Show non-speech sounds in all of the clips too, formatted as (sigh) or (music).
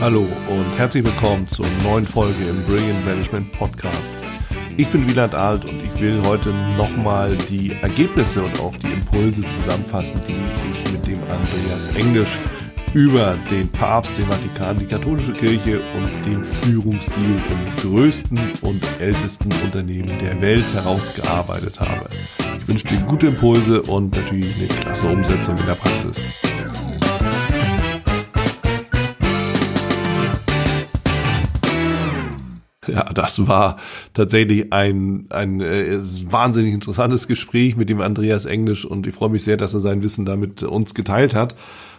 Hallo und herzlich willkommen zur neuen Folge im Brilliant Management Podcast. Ich bin Wieland Alt und ich will heute nochmal die Ergebnisse und auch die Impulse zusammenfassen, die ich mit dem Andreas Englisch über den Papst, den Vatikan, die katholische Kirche und den Führungsstil im größten und ältesten Unternehmen der Welt herausgearbeitet habe. Ich wünsche dir gute Impulse und natürlich eine klasse Umsetzung in der Praxis. (laughs) Ja, das war tatsächlich ein, ein äh, wahnsinnig interessantes Gespräch mit dem Andreas Englisch und ich freue mich sehr, dass er sein Wissen damit uns geteilt hat.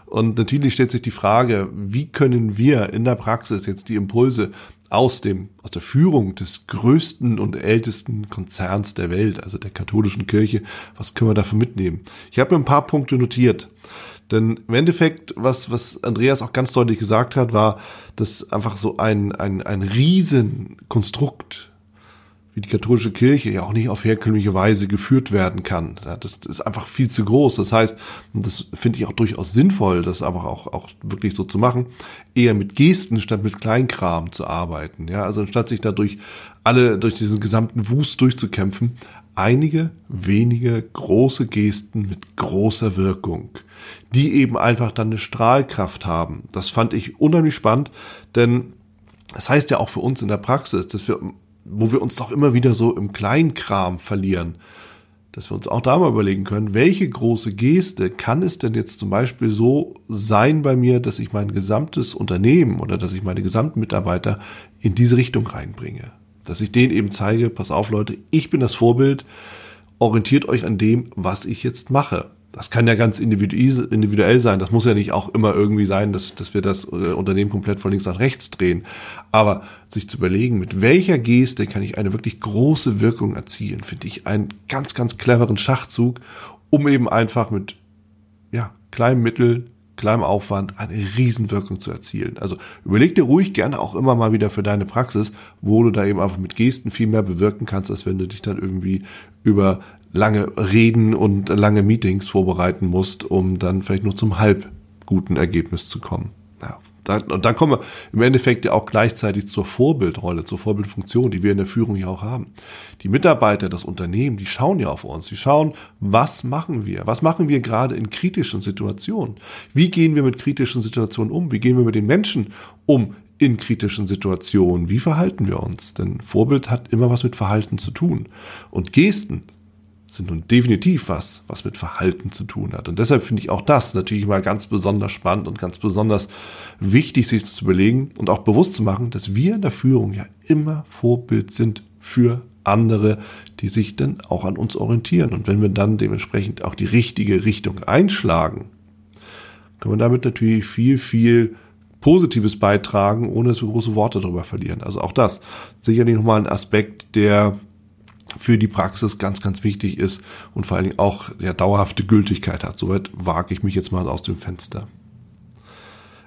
Und natürlich stellt sich die Frage, wie können wir in der Praxis jetzt die Impulse aus dem, aus der Führung des größten und ältesten Konzerns der Welt, also der katholischen Kirche, was können wir dafür mitnehmen? Ich habe mir ein paar Punkte notiert. Denn im Endeffekt, was, was Andreas auch ganz deutlich gesagt hat, war, dass einfach so ein, ein, ein Riesenkonstrukt wie die katholische Kirche ja auch nicht auf herkömmliche Weise geführt werden kann. Das ist einfach viel zu groß. Das heißt, das finde ich auch durchaus sinnvoll, das aber auch, auch wirklich so zu machen, eher mit Gesten statt mit Kleinkram zu arbeiten. Ja, also anstatt sich dadurch alle durch diesen gesamten Wust durchzukämpfen, einige wenige große Gesten mit großer Wirkung, die eben einfach dann eine Strahlkraft haben. Das fand ich unheimlich spannend, denn das heißt ja auch für uns in der Praxis, dass wir, wo wir uns doch immer wieder so im Kleinkram verlieren, dass wir uns auch da mal überlegen können, welche große Geste kann es denn jetzt zum Beispiel so sein bei mir, dass ich mein gesamtes Unternehmen oder dass ich meine gesamten Mitarbeiter in diese Richtung reinbringe dass ich denen eben zeige, pass auf Leute, ich bin das Vorbild, orientiert euch an dem, was ich jetzt mache. Das kann ja ganz individuell sein. Das muss ja nicht auch immer irgendwie sein, dass, dass wir das äh, Unternehmen komplett von links nach rechts drehen. Aber sich zu überlegen, mit welcher Geste kann ich eine wirklich große Wirkung erzielen, finde ich einen ganz, ganz cleveren Schachzug, um eben einfach mit ja, kleinen Mitteln kleinem Aufwand eine Riesenwirkung zu erzielen. Also überleg dir ruhig gerne auch immer mal wieder für deine Praxis, wo du da eben einfach mit Gesten viel mehr bewirken kannst, als wenn du dich dann irgendwie über lange Reden und lange Meetings vorbereiten musst, um dann vielleicht nur zum halb guten Ergebnis zu kommen. Ja, und dann kommen wir im Endeffekt ja auch gleichzeitig zur Vorbildrolle, zur Vorbildfunktion, die wir in der Führung ja auch haben. Die Mitarbeiter, das Unternehmen, die schauen ja auf uns. Die schauen, was machen wir? Was machen wir gerade in kritischen Situationen? Wie gehen wir mit kritischen Situationen um? Wie gehen wir mit den Menschen um in kritischen Situationen? Wie verhalten wir uns? Denn Vorbild hat immer was mit Verhalten zu tun. Und Gesten sind nun definitiv was, was mit Verhalten zu tun hat. Und deshalb finde ich auch das natürlich mal ganz besonders spannend und ganz besonders wichtig, sich zu überlegen und auch bewusst zu machen, dass wir in der Führung ja immer Vorbild sind für andere, die sich dann auch an uns orientieren. Und wenn wir dann dementsprechend auch die richtige Richtung einschlagen, können wir damit natürlich viel, viel Positives beitragen, ohne dass wir große Worte darüber verlieren. Also auch das sicherlich nochmal ein Aspekt, der für die Praxis ganz, ganz wichtig ist und vor allen Dingen auch ja, dauerhafte Gültigkeit hat. Soweit wage ich mich jetzt mal aus dem Fenster.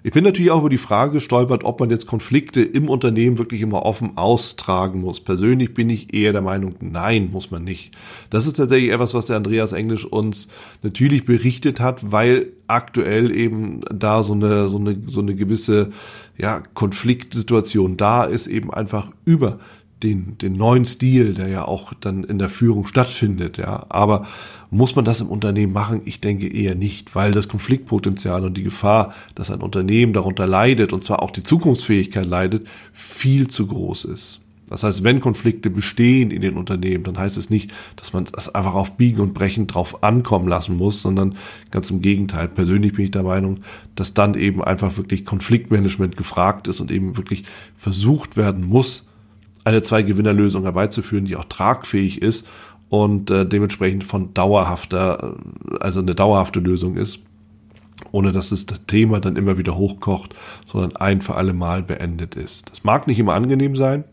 Ich bin natürlich auch über die Frage gestolpert, ob man jetzt Konflikte im Unternehmen wirklich immer offen austragen muss. Persönlich bin ich eher der Meinung, nein, muss man nicht. Das ist tatsächlich etwas, was der Andreas Englisch uns natürlich berichtet hat, weil aktuell eben da so eine, so eine, so eine gewisse, ja, Konfliktsituation da ist, eben einfach über den, den neuen Stil, der ja auch dann in der Führung stattfindet, ja. Aber muss man das im Unternehmen machen? Ich denke eher nicht, weil das Konfliktpotenzial und die Gefahr, dass ein Unternehmen darunter leidet und zwar auch die Zukunftsfähigkeit leidet, viel zu groß ist. Das heißt, wenn Konflikte bestehen in den Unternehmen, dann heißt es nicht, dass man das einfach auf Biegen und Brechen drauf ankommen lassen muss, sondern ganz im Gegenteil. Persönlich bin ich der Meinung, dass dann eben einfach wirklich Konfliktmanagement gefragt ist und eben wirklich versucht werden muss, eine Zwei-Gewinner-Lösung herbeizuführen, die auch tragfähig ist und äh, dementsprechend von dauerhafter, äh, also eine dauerhafte Lösung ist, ohne dass das Thema dann immer wieder hochkocht, sondern ein für alle Mal beendet ist. Das mag nicht immer angenehm sein.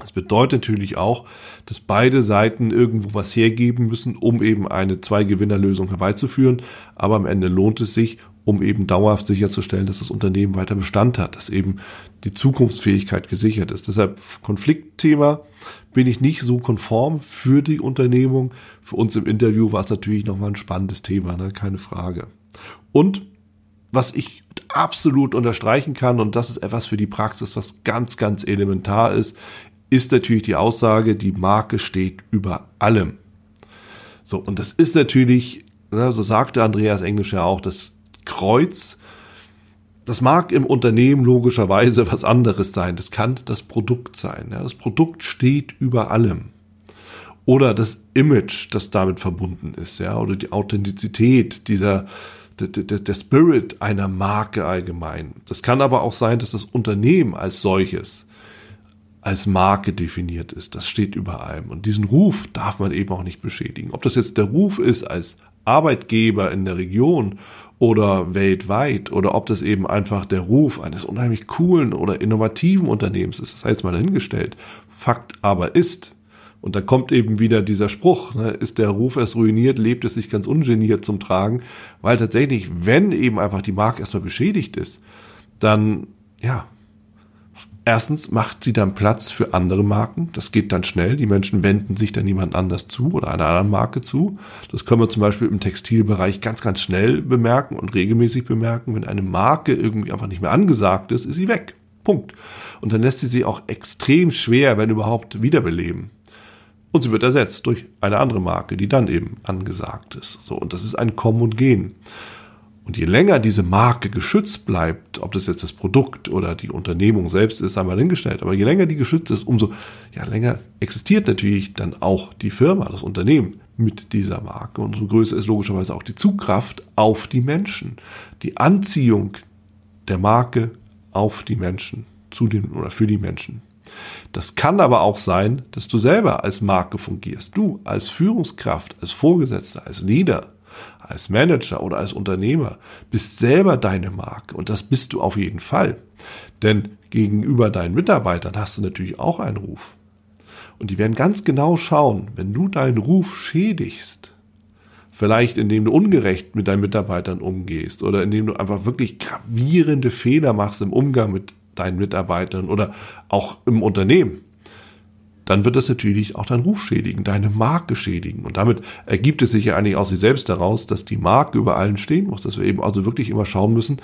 Das bedeutet natürlich auch, dass beide Seiten irgendwo was hergeben müssen, um eben eine Zwei-Gewinner-Lösung herbeizuführen. Aber am Ende lohnt es sich um eben dauerhaft sicherzustellen, dass das Unternehmen weiter Bestand hat, dass eben die Zukunftsfähigkeit gesichert ist. Deshalb Konfliktthema bin ich nicht so konform für die Unternehmung. Für uns im Interview war es natürlich nochmal ein spannendes Thema, ne? keine Frage. Und was ich absolut unterstreichen kann, und das ist etwas für die Praxis, was ganz, ganz elementar ist, ist natürlich die Aussage, die Marke steht über allem. So, und das ist natürlich, ne, so sagte Andreas Englisch ja auch, das Kreuz, das mag im Unternehmen logischerweise was anderes sein. Das kann das Produkt sein. Ja. Das Produkt steht über allem. Oder das Image, das damit verbunden ist, ja, oder die Authentizität, dieser, der, der, der Spirit einer Marke allgemein. Das kann aber auch sein, dass das Unternehmen als solches als Marke definiert ist. Das steht über allem. Und diesen Ruf darf man eben auch nicht beschädigen. Ob das jetzt der Ruf ist als Arbeitgeber in der Region oder weltweit oder ob das eben einfach der Ruf eines unheimlich coolen oder innovativen Unternehmens ist, das sei jetzt mal dahingestellt. Fakt aber ist, und da kommt eben wieder dieser Spruch, ne, ist der Ruf erst ruiniert, lebt es sich ganz ungeniert zum Tragen, weil tatsächlich, wenn eben einfach die Marke erstmal beschädigt ist, dann, ja, Erstens macht sie dann Platz für andere Marken. Das geht dann schnell. Die Menschen wenden sich dann jemand anders zu oder einer anderen Marke zu. Das können wir zum Beispiel im Textilbereich ganz, ganz schnell bemerken und regelmäßig bemerken. Wenn eine Marke irgendwie einfach nicht mehr angesagt ist, ist sie weg. Punkt. Und dann lässt sie sie auch extrem schwer, wenn überhaupt, wiederbeleben. Und sie wird ersetzt durch eine andere Marke, die dann eben angesagt ist. So. Und das ist ein Kommen und Gehen. Und je länger diese Marke geschützt bleibt, ob das jetzt das Produkt oder die Unternehmung selbst ist, einmal hingestellt, aber je länger die geschützt ist, umso ja, länger existiert natürlich dann auch die Firma, das Unternehmen mit dieser Marke. Und umso größer ist logischerweise auch die Zugkraft auf die Menschen, die Anziehung der Marke auf die Menschen, zu den oder für die Menschen. Das kann aber auch sein, dass du selber als Marke fungierst. Du als Führungskraft, als Vorgesetzter, als Leader als Manager oder als Unternehmer bist selber deine Marke und das bist du auf jeden Fall. Denn gegenüber deinen Mitarbeitern hast du natürlich auch einen Ruf. Und die werden ganz genau schauen, wenn du deinen Ruf schädigst, vielleicht indem du ungerecht mit deinen Mitarbeitern umgehst oder indem du einfach wirklich gravierende Fehler machst im Umgang mit deinen Mitarbeitern oder auch im Unternehmen, dann wird das natürlich auch deinen Ruf schädigen, deine Marke schädigen. Und damit ergibt es sich ja eigentlich aus sich selbst daraus, dass die Marke über allen stehen muss, dass wir eben also wirklich immer schauen müssen,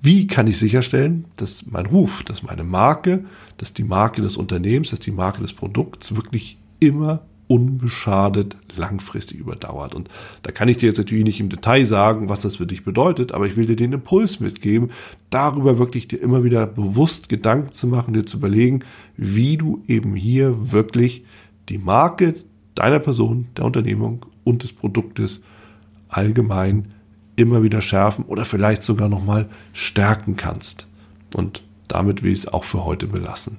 wie kann ich sicherstellen, dass mein Ruf, dass meine Marke, dass die Marke des Unternehmens, dass die Marke des Produkts wirklich immer unbeschadet langfristig überdauert. Und da kann ich dir jetzt natürlich nicht im Detail sagen, was das für dich bedeutet, aber ich will dir den Impuls mitgeben, darüber wirklich dir immer wieder bewusst Gedanken zu machen, dir zu überlegen, wie du eben hier wirklich die Marke deiner Person, der Unternehmung und des Produktes allgemein immer wieder schärfen oder vielleicht sogar nochmal stärken kannst. Und damit will ich es auch für heute belassen.